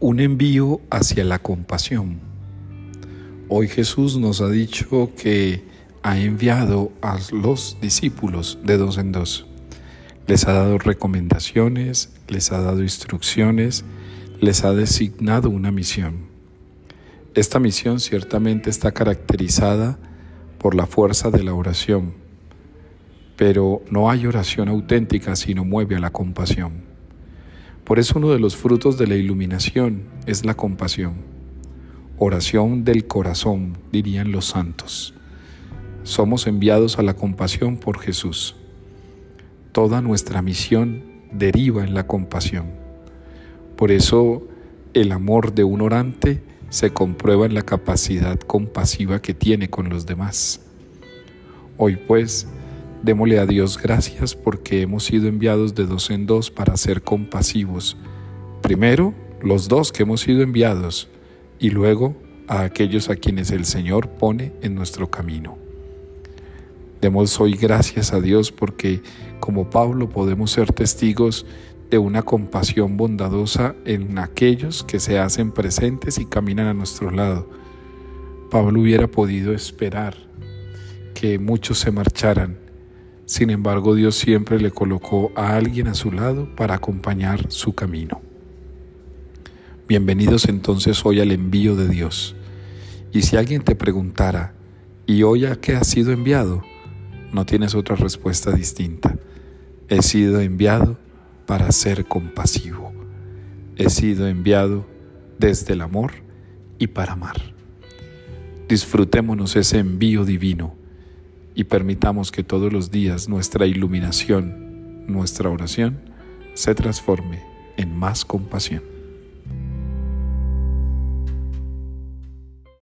Un envío hacia la compasión. Hoy Jesús nos ha dicho que ha enviado a los discípulos de dos en dos. Les ha dado recomendaciones, les ha dado instrucciones, les ha designado una misión. Esta misión ciertamente está caracterizada por la fuerza de la oración, pero no hay oración auténtica si no mueve a la compasión. Por eso uno de los frutos de la iluminación es la compasión. Oración del corazón, dirían los santos. Somos enviados a la compasión por Jesús. Toda nuestra misión deriva en la compasión. Por eso el amor de un orante se comprueba en la capacidad compasiva que tiene con los demás. Hoy pues, Démosle a Dios gracias porque hemos sido enviados de dos en dos para ser compasivos. Primero, los dos que hemos sido enviados y luego a aquellos a quienes el Señor pone en nuestro camino. Demos hoy gracias a Dios porque como Pablo podemos ser testigos de una compasión bondadosa en aquellos que se hacen presentes y caminan a nuestro lado. Pablo hubiera podido esperar que muchos se marcharan sin embargo, Dios siempre le colocó a alguien a su lado para acompañar su camino. Bienvenidos entonces hoy al envío de Dios. Y si alguien te preguntara, ¿y hoy a qué has sido enviado? No tienes otra respuesta distinta. He sido enviado para ser compasivo. He sido enviado desde el amor y para amar. Disfrutémonos ese envío divino y permitamos que todos los días nuestra iluminación, nuestra oración, se transforme en más compasión.